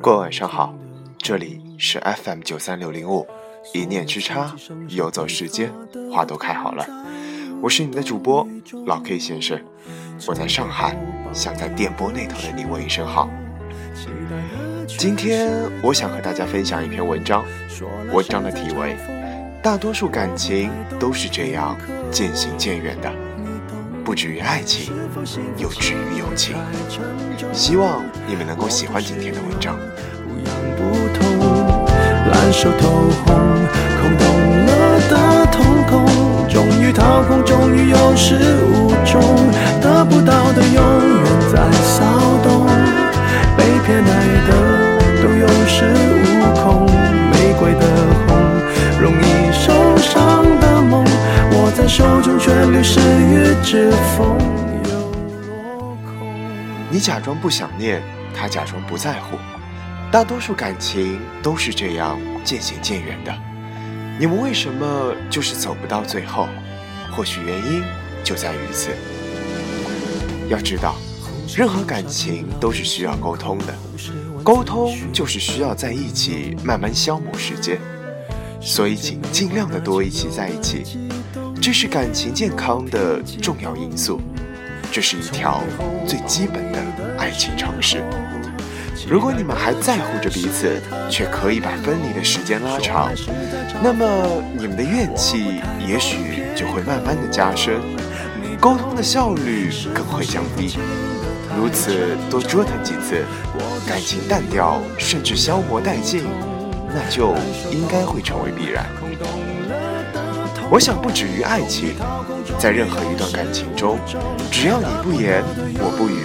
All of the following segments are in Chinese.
各位晚上好，这里是 FM 九三六零五，一念之差，游走时间，花都开好了。我是你的主播老 K 先生，我在上海，想在电波那头的你问一声好。今天我想和大家分享一篇文章，文章的题为：大多数感情都是这样渐行渐远的。不止于爱情，又止于友情。希望你们能够喜欢今天的文章。烂熟透红，空洞了的瞳孔，终于掏空，终于有始无终，你假装不想念，他假装不在乎。大多数感情都是这样渐行渐远的。你们为什么就是走不到最后？或许原因就在于此。要知道，任何感情都是需要沟通的，沟通就是需要在一起慢慢消磨时间。所以，请尽量的多一起在一起，这是感情健康的重要因素。这是一条最基本的爱情常识。如果你们还在乎着彼此，却可以把分离的时间拉长，那么你们的怨气也许就会慢慢的加深，沟通的效率更会降低。如此多折腾几次，感情淡掉甚至消磨殆尽，那就应该会成为必然。我想不止于爱情，在任何一段感情中，只要你不言，我不语，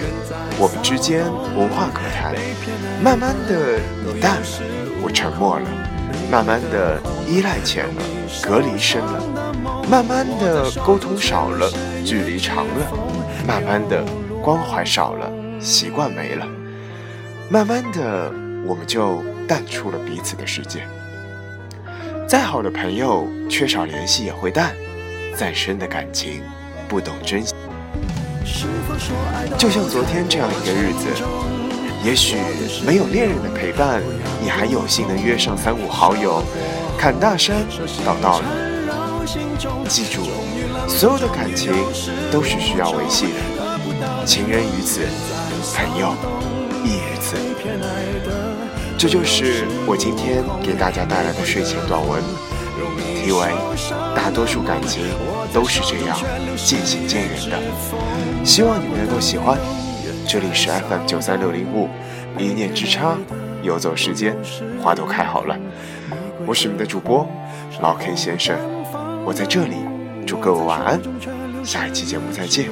我们之间无话可谈。慢慢的，你淡了，我沉默了；慢慢的，依赖浅了，隔离深了；慢慢的，沟通少了，距离长了；慢慢的，关怀少了，习惯没了；慢慢的，我们就淡出了彼此的世界。再好的朋友，缺少联系也会淡；再深的感情，不懂珍惜。就像昨天这样一个日子，也许没有恋人的陪伴，你还有幸能约上三五好友，侃大山到道理。记住，所有的感情都是需要维系的，情人于此，朋友亦于此。这就是我今天给大家带来的睡前短文，题为《大多数感情都是这样渐行渐远的》，希望你们能够喜欢。这里是 FM 九三六零五，一念之差，游走时间，花都开好了。我是你们的主播老 K 先生，我在这里祝各位晚安，下一期节目再见。